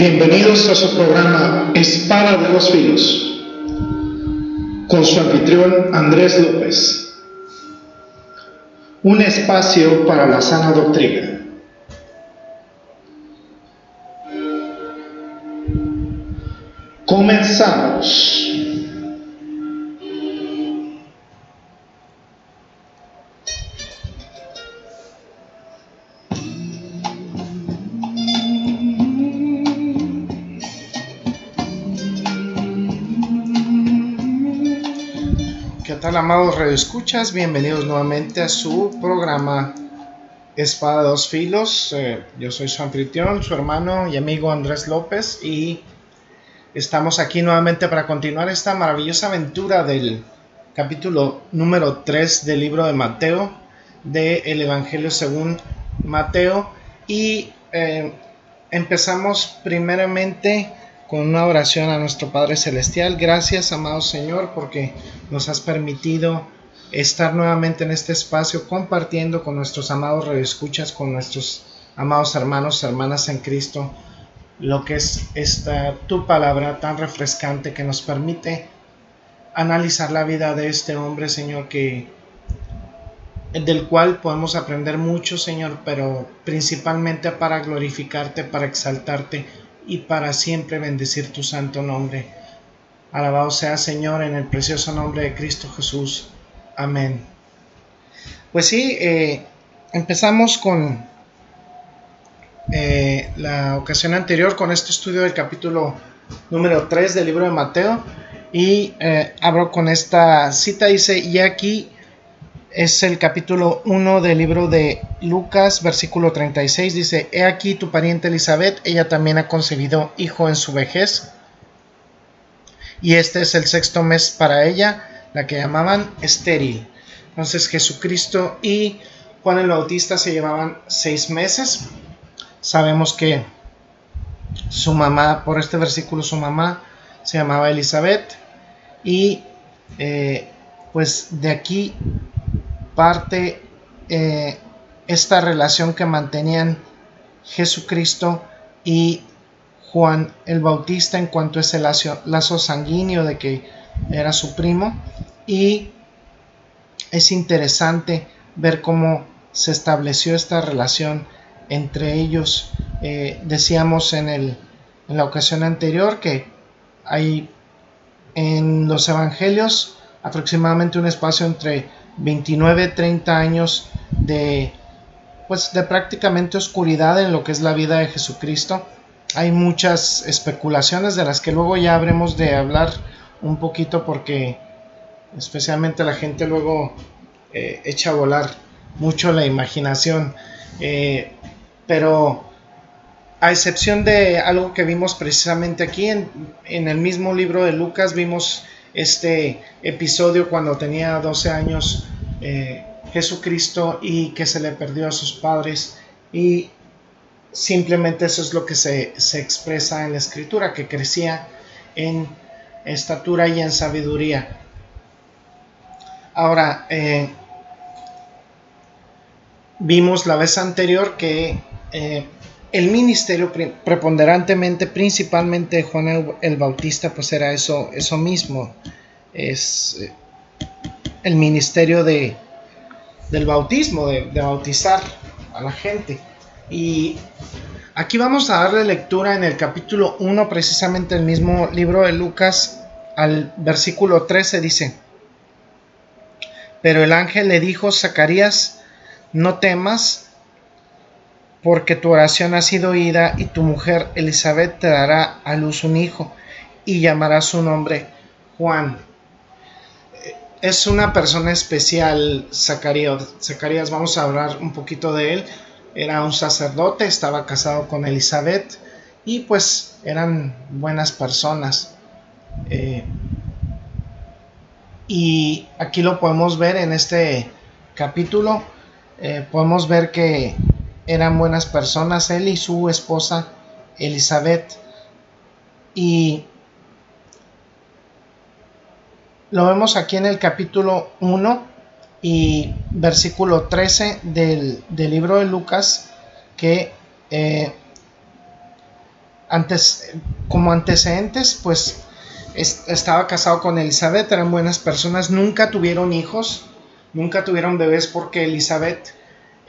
Bienvenidos a su programa Espada de los Filos, con su anfitrión Andrés López. Un espacio para la sana doctrina. Comenzamos. Amados radioescuchas? Bienvenidos nuevamente a su programa Espada de dos Filos. Eh, yo soy su anfitrión, su hermano y amigo Andrés López y estamos aquí nuevamente para continuar esta maravillosa aventura del capítulo número 3 del libro de Mateo, del Evangelio según Mateo y eh, empezamos primeramente con una oración a nuestro Padre Celestial. Gracias, amado Señor, porque nos has permitido estar nuevamente en este espacio compartiendo con nuestros amados redescuchas, con nuestros amados hermanos, hermanas en Cristo, lo que es esta tu palabra tan refrescante que nos permite analizar la vida de este hombre, Señor, que del cual podemos aprender mucho, Señor, pero principalmente para glorificarte, para exaltarte y para siempre bendecir tu santo nombre. Alabado sea Señor en el precioso nombre de Cristo Jesús. Amén. Pues sí, eh, empezamos con eh, la ocasión anterior con este estudio del capítulo número 3 del libro de Mateo y eh, abro con esta cita, dice, y aquí es el capítulo 1 del libro de Lucas, versículo 36. Dice, He aquí tu pariente Elizabeth, ella también ha concebido hijo en su vejez. Y este es el sexto mes para ella, la que llamaban estéril. Entonces Jesucristo y Juan el Bautista se llevaban seis meses. Sabemos que su mamá, por este versículo, su mamá se llamaba Elizabeth. Y eh, pues de aquí parte eh, esta relación que mantenían Jesucristo y Juan el Bautista en cuanto a ese lazo, lazo sanguíneo de que era su primo y es interesante ver cómo se estableció esta relación entre ellos. Eh, decíamos en, el, en la ocasión anterior que hay en los evangelios aproximadamente un espacio entre 29, 30 años de pues de prácticamente oscuridad en lo que es la vida de Jesucristo. Hay muchas especulaciones de las que luego ya habremos de hablar un poquito porque especialmente la gente luego eh, echa a volar mucho la imaginación. Eh, pero a excepción de algo que vimos precisamente aquí en, en el mismo libro de Lucas, vimos este episodio cuando tenía 12 años eh, Jesucristo y que se le perdió a sus padres y simplemente eso es lo que se, expresa en la escritura, que crecía en estatura y en sabiduría. Ahora, eh, vimos la vez anterior que eh, el ministerio preponderantemente, principalmente de Juan el, Bautista, pues era eso, eso mismo. Es eh, el ministerio de, del bautismo, de, bautizar a la gente. Y aquí vamos a darle lectura en el capítulo 1, precisamente el mismo libro de Lucas, al versículo 13 dice, pero el ángel le dijo, Zacarías, no temas, porque tu oración ha sido oída y tu mujer Elizabeth te dará a luz un hijo y llamará su nombre Juan. Es una persona especial, Zacarías. Zacarías, vamos a hablar un poquito de él. Era un sacerdote, estaba casado con Elizabeth y pues eran buenas personas. Eh, y aquí lo podemos ver en este capítulo. Eh, podemos ver que eran buenas personas, él y su esposa Elizabeth. Y lo vemos aquí en el capítulo 1 y versículo 13 del, libro de Lucas, que eh, antes, como antecedentes, pues estaba casado con Elizabeth, eran buenas personas, nunca tuvieron hijos, nunca tuvieron bebés porque Elizabeth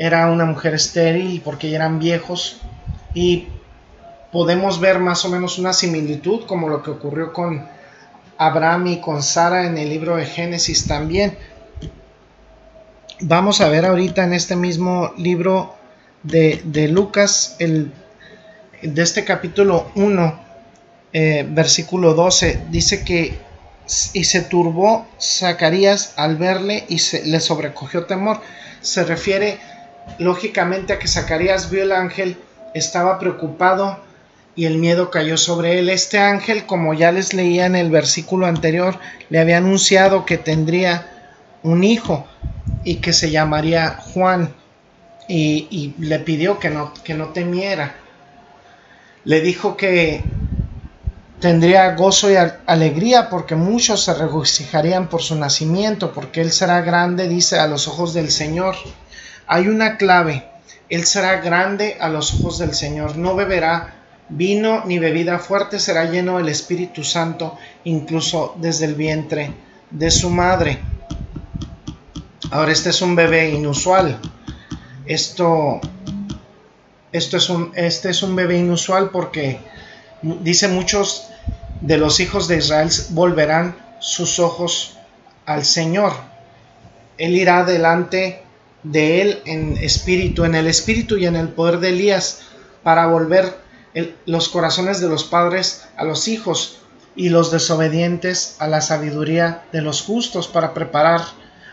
era una mujer estéril, porque eran viejos y podemos ver más o menos una similitud como lo que ocurrió con Abraham y con Sara en el libro de Génesis también. Vamos a ver ahorita en este mismo libro de, de Lucas, el, de este capítulo 1, eh, versículo 12, dice que y se turbó Zacarías al verle y se, le sobrecogió temor. Se refiere lógicamente a que Zacarías vio el ángel, estaba preocupado y el miedo cayó sobre él. Este ángel, como ya les leía en el versículo anterior, le había anunciado que tendría un hijo y que se llamaría Juan y, y le pidió que no, que no temiera. Le dijo que tendría gozo y alegría porque muchos se regocijarían por su nacimiento, porque Él será grande, dice, a los ojos del Señor. Hay una clave, Él será grande a los ojos del Señor, no beberá vino ni bebida fuerte, será lleno del Espíritu Santo, incluso desde el vientre de su madre. Ahora, este es un bebé inusual. Esto, esto es un, este es un bebé inusual porque dice muchos de los hijos de Israel volverán sus ojos al Señor. Él irá delante de él en espíritu, en el espíritu y en el poder de Elías, para volver los corazones de los padres a los hijos y los desobedientes a la sabiduría de los justos, para preparar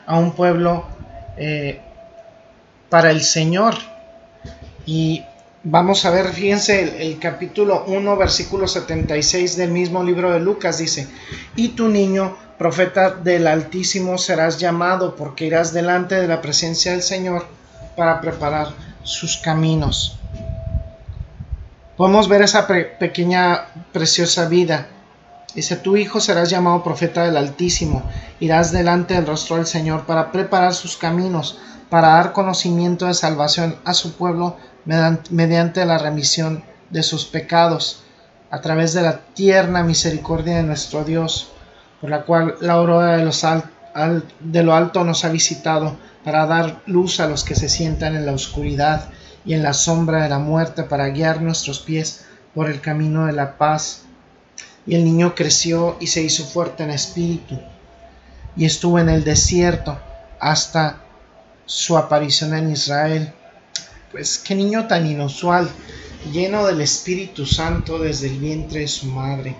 a un pueblo eh, para el Señor. Y Vamos a ver, fíjense, el, capítulo 1, versículo 76 del mismo libro de Lucas dice, y tu niño, profeta del Altísimo, serás llamado porque irás delante de la presencia del Señor para preparar sus caminos. Podemos ver esa pequeña, preciosa vida. Dice, tu hijo serás llamado profeta del Altísimo, irás delante del rostro del Señor para preparar sus caminos, para dar conocimiento de salvación a su pueblo mediante la remisión de sus pecados, a través de la tierna misericordia de nuestro Dios, por la cual la aurora de, los de lo alto nos ha visitado para dar luz a los que se sientan en la oscuridad y en la sombra de la muerte, para guiar nuestros pies por el camino de la paz. Y el niño creció y se hizo fuerte en espíritu, y estuvo en el desierto hasta su aparición en Israel pues qué niño tan inusual, lleno del Espíritu Santo desde el vientre de su madre.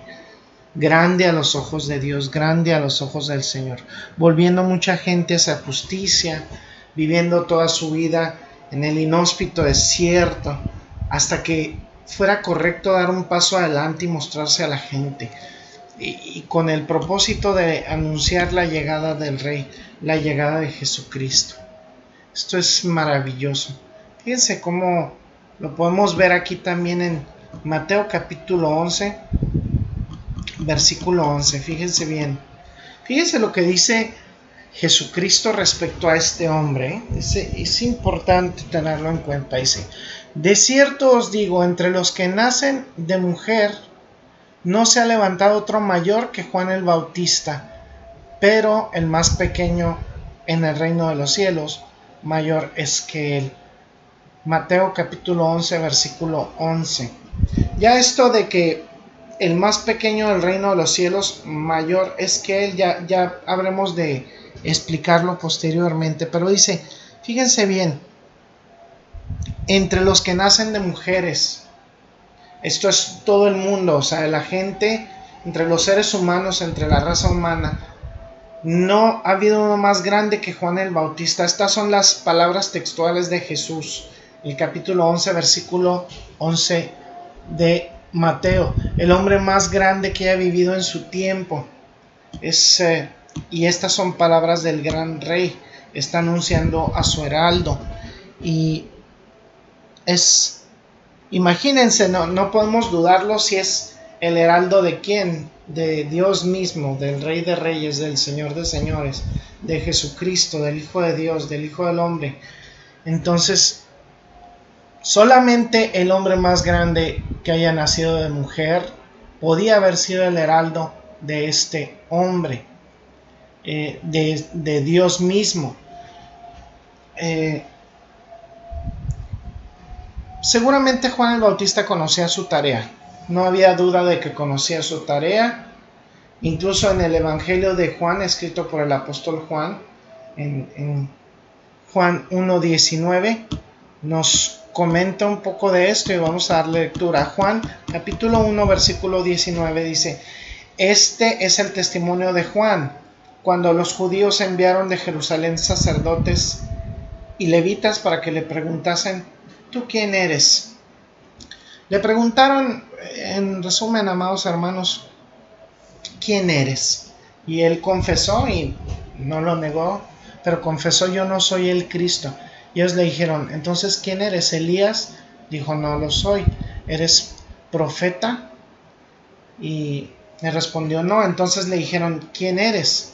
Grande a los ojos de Dios, grande a los ojos del Señor, volviendo mucha gente hacia justicia, viviendo toda su vida en el inhóspito desierto, hasta que fuera correcto dar un paso adelante y mostrarse a la gente, y, y, con el propósito de anunciar la llegada del Rey, la llegada de Jesucristo. Esto es maravilloso. Fíjense cómo lo podemos ver aquí también en Mateo capítulo 11, versículo 11. Fíjense bien. Fíjense lo que dice Jesucristo respecto a este hombre. Es, es importante tenerlo en cuenta. Dice, de cierto os digo, entre los que nacen de mujer, no se ha levantado otro mayor que Juan el Bautista, pero el más pequeño en el reino de los cielos, mayor es que él. Mateo capítulo 11, versículo 11. Ya esto de que el más pequeño del reino de los cielos mayor es que él, ya, ya habremos de explicarlo posteriormente, pero dice, fíjense bien, entre los que nacen de mujeres, esto es todo el mundo, o sea, la gente, entre los seres humanos, entre la raza humana, no ha habido uno más grande que Juan el Bautista. Estas son las palabras textuales de Jesús el capítulo 11, versículo 11 de Mateo, el hombre más grande que ha vivido en su tiempo. Es, y estas son palabras del gran rey, está anunciando a su heraldo. Y es, imagínense, no, no podemos dudarlo si es el heraldo de quién, de Dios mismo, del Rey de Reyes, del Señor de Señores, de Jesucristo, del Hijo de Dios, del Hijo del Hombre. Entonces, Solamente el hombre más grande que haya nacido de mujer, podía haber sido el heraldo de este hombre, eh, de, Dios mismo. Eh, seguramente Juan el Bautista conocía su tarea, no había duda de que conocía su tarea, incluso en el Evangelio de Juan, escrito por el apóstol Juan, en, en Juan 1.19, nos comenta un poco de esto y vamos a darle lectura. Juan capítulo 1 versículo 19 dice, este es el testimonio de Juan, cuando los judíos enviaron de Jerusalén sacerdotes y levitas para que le preguntasen, ¿tú quién eres? Le preguntaron, en resumen, amados hermanos, ¿quién eres? Y él confesó y no lo negó, pero confesó yo no soy el Cristo. Y ellos le dijeron, entonces, ¿quién eres? Elías dijo, no lo soy. ¿Eres profeta? Y le respondió, no. Entonces le dijeron, ¿quién eres?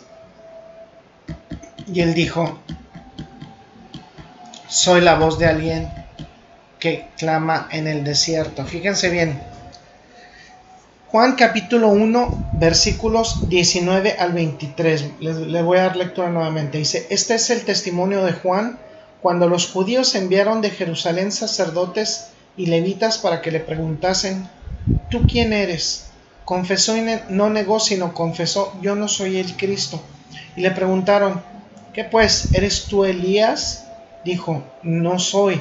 Y él dijo, soy la voz de alguien que clama en el desierto. Fíjense bien. Juan capítulo 1, versículos 19 al 23. Le, voy a dar lectura nuevamente. Dice, este es el testimonio de Juan cuando los judíos enviaron de Jerusalén sacerdotes y levitas para que le preguntasen, ¿tú quién eres? Confesó y no negó, sino confesó, yo no soy el Cristo. Y le preguntaron, ¿qué pues? ¿Eres tú Elías? Dijo, no soy.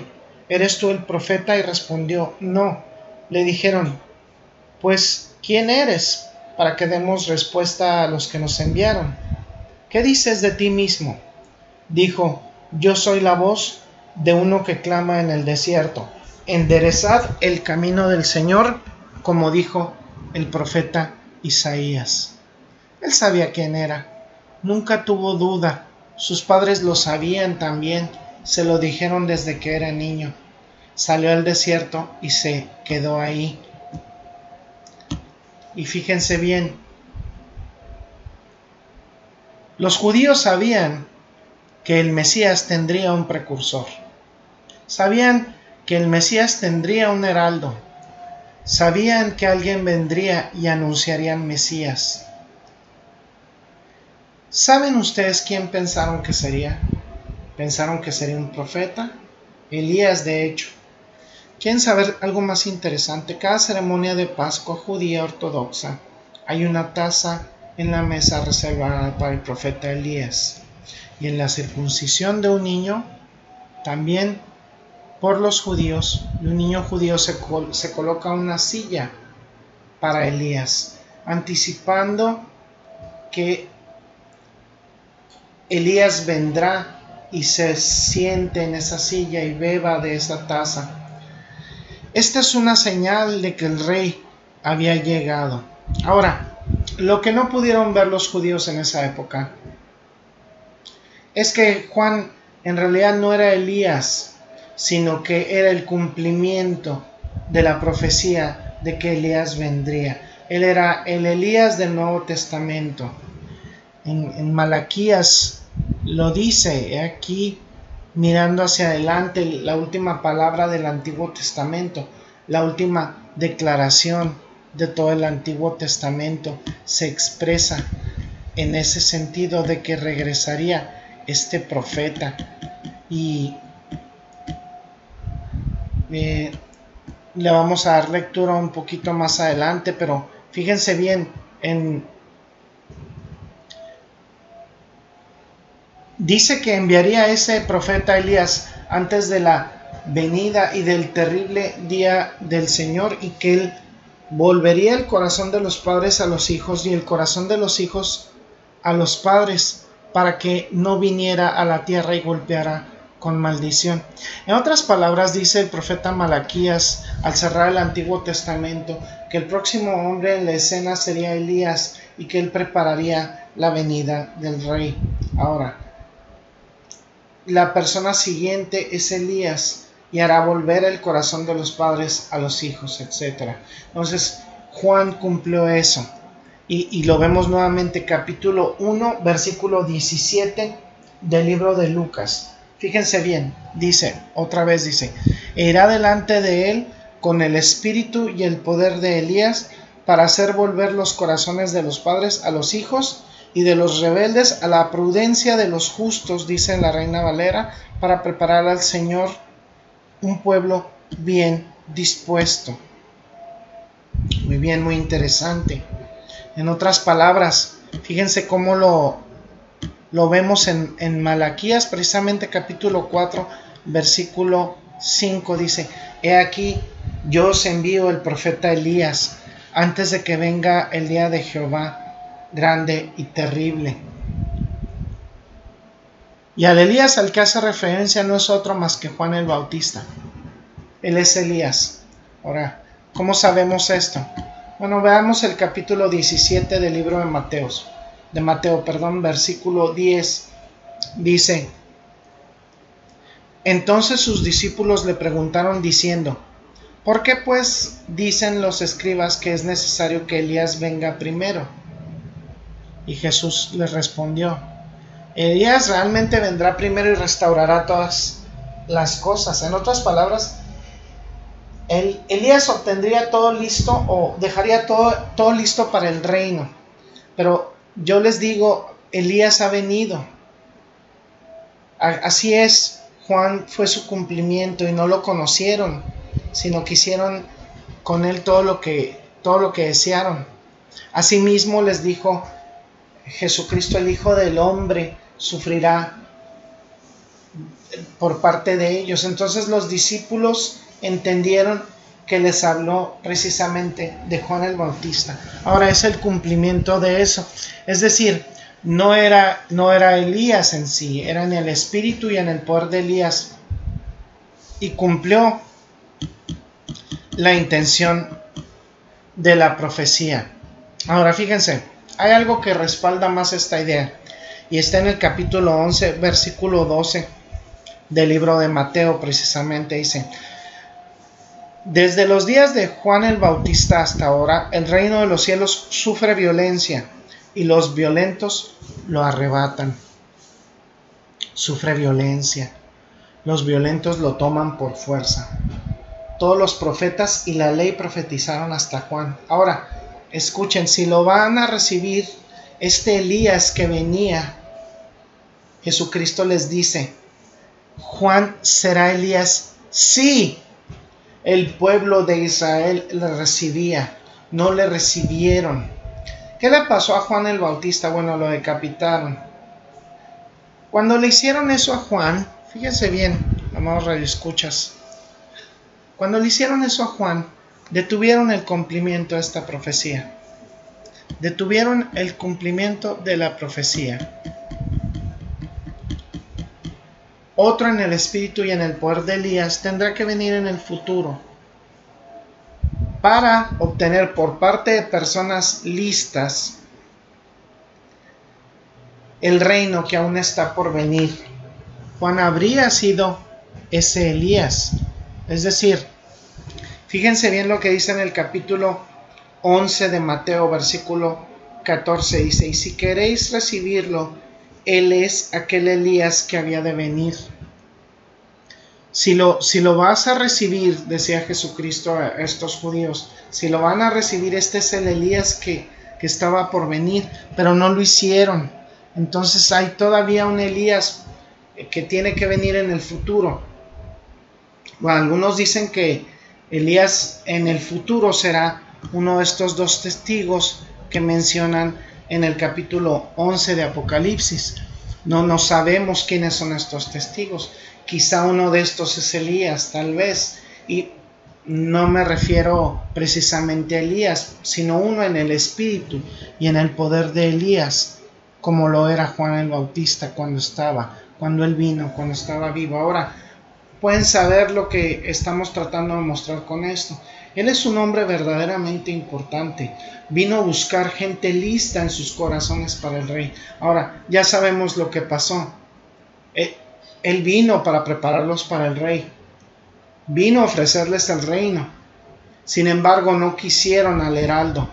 ¿Eres tú el profeta? Y respondió, no. Le dijeron, pues, ¿quién eres? Para que demos respuesta a los que nos enviaron. ¿Qué dices de ti mismo? Dijo, yo soy la voz de uno que clama en el desierto. Enderezad el camino del Señor, como dijo el profeta Isaías. Él sabía quién era, nunca tuvo duda, sus padres lo sabían también, se lo dijeron desde que era niño. Salió al desierto y se quedó ahí. Y fíjense bien, los judíos sabían que el Mesías tendría un precursor. Sabían que el Mesías tendría un heraldo. Sabían que alguien vendría y anunciaría al Mesías. ¿Saben ustedes quién pensaron que sería? ¿Pensaron que sería un profeta? Elías, de hecho. ¿Quieren saber algo más interesante? Cada ceremonia de Pascua judía ortodoxa hay una taza en la mesa reservada para el profeta Elías y en la circuncisión de un niño, también por los judíos, un niño judío se, se coloca una silla para Elías, anticipando que Elías vendrá y se siente en esa silla y beba de esa taza. Esta es una señal de que el rey había llegado. Ahora, lo que no pudieron ver los judíos en esa época es que Juan en realidad no era Elías, sino que era el cumplimiento de la profecía de que Elías vendría. Él era el Elías del Nuevo Testamento. En, Malaquías lo dice, aquí mirando hacia adelante, la última palabra del Antiguo Testamento, la última declaración de todo el Antiguo Testamento se expresa en ese sentido de que regresaría este profeta. Y eh, le vamos a dar lectura un poquito más adelante, pero fíjense bien en dice que enviaría ese profeta Elías antes de la venida y del terrible día del Señor y que él volvería el corazón de los padres a los hijos y el corazón de los hijos a los padres para que no viniera a la tierra y golpeara con maldición. En otras palabras, dice el profeta Malaquías al cerrar el Antiguo Testamento que el próximo hombre en la escena sería Elías y que él prepararía la venida del rey. Ahora, la persona siguiente es Elías y hará volver el corazón de los padres a los hijos, etc. Entonces, Juan cumplió eso. Y, lo vemos nuevamente capítulo 1, versículo 17 del libro de Lucas. Fíjense bien, dice, otra vez dice, irá delante de él con el espíritu y el poder de Elías para hacer volver los corazones de los padres a los hijos y de los rebeldes a la prudencia de los justos, dice la reina Valera, para preparar al Señor un pueblo bien dispuesto. Muy bien, muy interesante. En otras palabras, fíjense cómo lo, lo vemos en, en Malaquías, precisamente capítulo 4, versículo 5, dice, He aquí, yo os envío el profeta Elías antes de que venga el día de Jehová grande y terrible. Y al Elías al que hace referencia no es otro más que Juan el Bautista. Él es Elías. Ahora, ¿cómo sabemos esto? Bueno, veamos el capítulo 17 del libro de Mateos. De Mateo, perdón, versículo 10. Dice, entonces sus discípulos le preguntaron diciendo, ¿por qué pues dicen los escribas que es necesario que Elías venga primero? Y Jesús les respondió, Elías realmente vendrá primero y restaurará todas las cosas. En otras palabras, el, Elías obtendría todo listo o dejaría todo, todo listo para el reino. Pero yo les digo, Elías ha venido. Así es, Juan fue su cumplimiento y no lo conocieron, sino que hicieron con él todo lo que, todo lo que desearon. Asimismo les dijo, Jesucristo el Hijo del Hombre sufrirá por parte de ellos. Entonces los discípulos entendieron que les habló precisamente de Juan el Bautista. Ahora es el cumplimiento de eso. Es decir, no era, no era Elías en sí, era en el espíritu y en el poder de Elías. Y cumplió la intención de la profecía. Ahora fíjense, hay algo que respalda más esta idea y está en el capítulo 11, versículo 12 del libro de Mateo precisamente. Dice, desde los días de Juan el Bautista hasta ahora, el reino de los cielos sufre violencia y los violentos lo arrebatan. Sufre violencia. Los violentos lo toman por fuerza. Todos los profetas y la ley profetizaron hasta Juan. Ahora, escuchen, si lo van a recibir, este Elías que venía, Jesucristo les dice, Juan será Elías, sí, el pueblo de Israel le recibía, no le recibieron. ¿Qué le pasó a Juan el Bautista? Bueno, lo decapitaron. Cuando le hicieron eso a Juan, fíjense bien, amados radioescuchas, cuando le hicieron eso a Juan, detuvieron el cumplimiento de esta profecía. Detuvieron el cumplimiento de la profecía. Otro en el espíritu y en el poder de Elías tendrá que venir en el futuro para obtener por parte de personas listas el reino que aún está por venir. Juan habría sido ese Elías. Es decir, Fíjense bien lo que dice en el capítulo 11 de Mateo, versículo 14. Dice, y si queréis recibirlo, Él es aquel Elías que había de venir. Si lo, si lo vas a recibir, decía Jesucristo a estos judíos, si lo van a recibir, este es el Elías que, que estaba por venir, pero no lo hicieron. Entonces hay todavía un Elías que tiene que venir en el futuro. Bueno, algunos dicen que Elías en el futuro será uno de estos dos testigos que mencionan en el capítulo 11 de Apocalipsis. No, no sabemos quiénes son estos testigos. Quizá uno de estos es Elías, tal vez. Y no me refiero precisamente a Elías, sino uno en el espíritu y en el poder de Elías, como lo era Juan el Bautista cuando estaba, cuando él vino, cuando estaba vivo. Ahora, pueden saber lo que estamos tratando de mostrar con esto. Él es un hombre verdaderamente importante. Vino a buscar gente lista en sus corazones para el rey. Ahora, ya sabemos lo que pasó. Eh, él vino para prepararlos para el rey. Vino a ofrecerles el reino. Sin embargo, no quisieron al heraldo.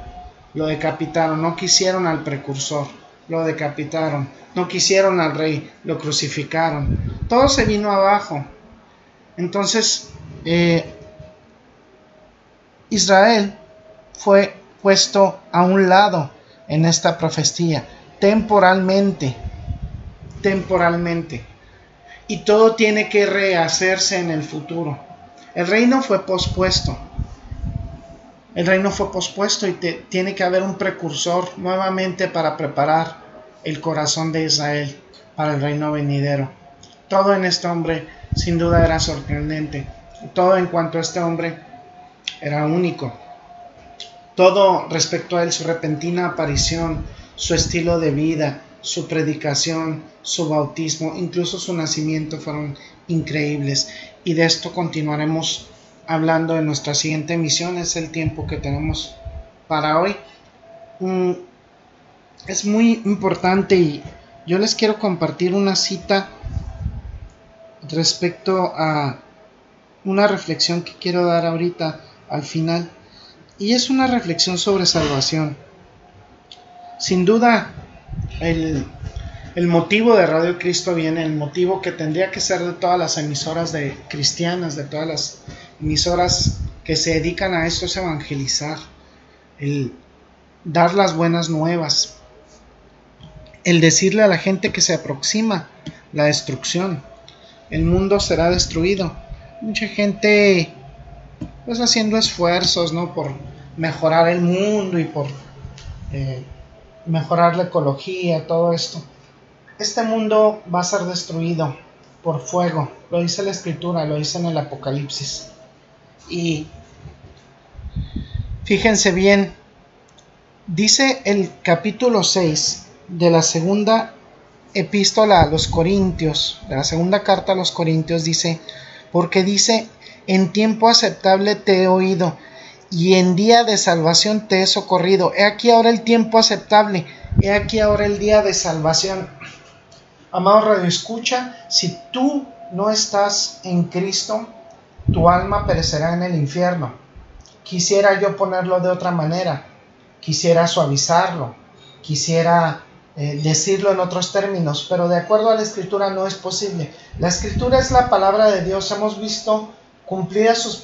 Lo decapitaron. No quisieron al precursor. Lo decapitaron. No quisieron al rey. Lo crucificaron. Todo se vino abajo. Entonces, eh, Israel fue puesto a un lado en esta profecía, temporalmente, temporalmente. Y todo tiene que rehacerse en el futuro. El reino fue pospuesto. El reino fue pospuesto y tiene que haber un precursor nuevamente para preparar el corazón de Israel para el reino venidero. Todo en este hombre sin duda era sorprendente. Todo en cuanto a este hombre era único. Todo respecto a él, su repentina aparición, su estilo de vida, su predicación, su bautismo, incluso su nacimiento fueron increíbles. Y de esto continuaremos hablando en nuestra siguiente emisión. Es el tiempo que tenemos para hoy. Mm, es muy importante y yo les quiero compartir una cita respecto a una reflexión que quiero dar ahorita al final. Y es una reflexión sobre salvación. Sin duda, el, motivo de Radio Cristo viene, el motivo que tendría que ser de todas las emisoras de cristianas, de todas las emisoras que se dedican a esto es evangelizar, el dar las buenas nuevas, el decirle a la gente que se aproxima la destrucción, el mundo será destruido. Mucha gente pues haciendo esfuerzos, ¿no? Por mejorar el mundo y por eh, mejorar la ecología, todo esto. Este mundo va a ser destruido por fuego, lo dice la escritura, lo dice en el Apocalipsis. Y fíjense bien, dice el capítulo 6 de la segunda epístola a los Corintios, de la segunda carta a los Corintios, dice, porque dice, en tiempo aceptable te he oído, y en día de salvación te he socorrido. He aquí ahora el tiempo aceptable, he aquí ahora el día de salvación. Amado Radio Escucha, si tú no estás en Cristo, tu alma perecerá en el infierno. Quisiera yo ponerlo de otra manera, quisiera suavizarlo, quisiera eh, decirlo en otros términos, pero de acuerdo a la escritura no es posible. La escritura es la palabra de Dios. Hemos visto cumplidas sus,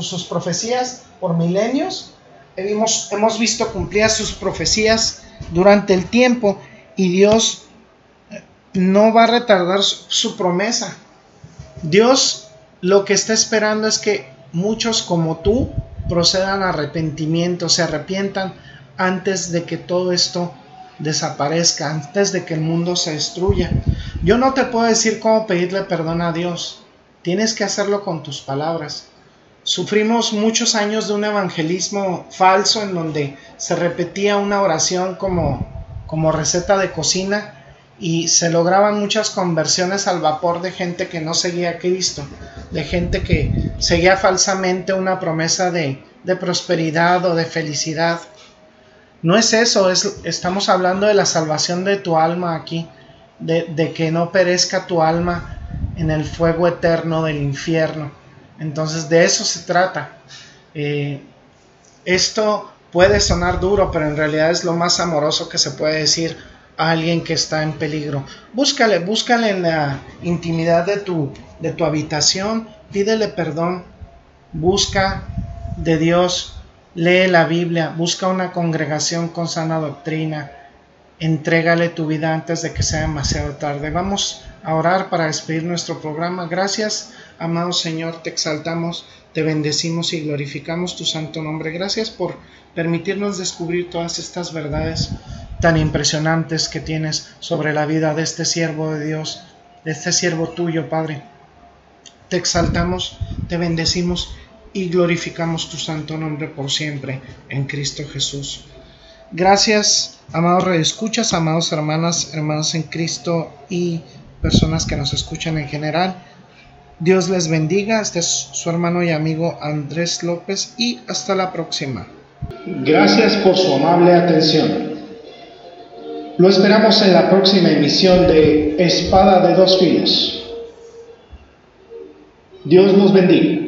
sus profecías por milenios. Hemos, hemos visto cumplidas sus profecías durante el tiempo y Dios eh, no va a retardar su promesa. Dios lo que está esperando es que muchos como tú procedan a arrepentimiento, se arrepientan antes de que todo esto desaparezca, antes de que el mundo se destruya. Yo no te puedo decir cómo pedirle perdón a Dios. Tienes que hacerlo con tus palabras. Sufrimos muchos años de un evangelismo falso en donde se repetía una oración como, como receta de cocina y se lograban muchas conversiones al vapor de gente que no seguía a Cristo, de gente que seguía falsamente una promesa de, de prosperidad o de felicidad no es eso, es, estamos hablando de la salvación de tu alma aquí, de, que no perezca tu alma en el fuego eterno del infierno. Entonces de eso se trata. Eh, esto puede sonar duro, pero en realidad es lo más amoroso que se puede decir a alguien que está en peligro. Búscale, búscale en la intimidad de tu, de tu habitación, pídele perdón, busca de Dios Lee la Biblia, busca una congregación con sana doctrina, entrégale tu vida antes de que sea demasiado tarde. Vamos a orar para despedir nuestro programa. Gracias, amado Señor, te exaltamos, te bendecimos y glorificamos tu santo nombre. Gracias por permitirnos descubrir todas estas verdades tan impresionantes que tienes sobre la vida de este siervo de Dios, de este siervo tuyo, Padre. Te exaltamos, te bendecimos y glorificamos tu santo nombre por siempre en Cristo Jesús. Gracias, amados redescuchas, amados hermanas, hermanos en Cristo y personas que nos escuchan en general. Dios les bendiga. Este es su hermano y amigo Andrés López y hasta la próxima. Gracias por su amable atención. Lo esperamos en la próxima emisión de Espada de dos filos. Dios nos bendiga.